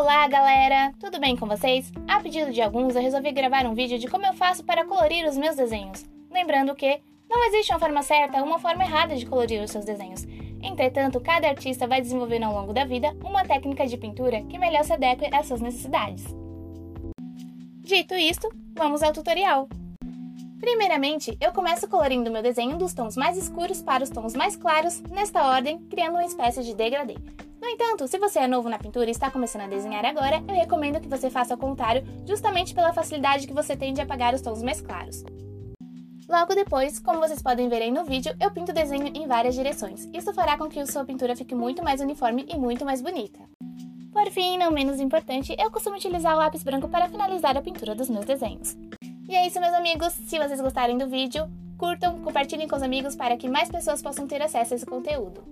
Olá, galera! Tudo bem com vocês? A pedido de alguns, eu resolvi gravar um vídeo de como eu faço para colorir os meus desenhos. Lembrando que não existe uma forma certa ou uma forma errada de colorir os seus desenhos. Entretanto, cada artista vai desenvolvendo ao longo da vida uma técnica de pintura que melhor se adeque às suas necessidades. Dito isto, vamos ao tutorial. Primeiramente, eu começo colorindo meu desenho dos tons mais escuros para os tons mais claros, nesta ordem, criando uma espécie de degradê. Entanto, se você é novo na pintura e está começando a desenhar agora, eu recomendo que você faça o contrário, justamente pela facilidade que você tem de apagar os tons mais claros. Logo depois, como vocês podem ver aí no vídeo, eu pinto o desenho em várias direções. Isso fará com que sua pintura fique muito mais uniforme e muito mais bonita. Por fim, não menos importante, eu costumo utilizar o lápis branco para finalizar a pintura dos meus desenhos. E é isso, meus amigos. Se vocês gostarem do vídeo, curtam, compartilhem com os amigos para que mais pessoas possam ter acesso a esse conteúdo.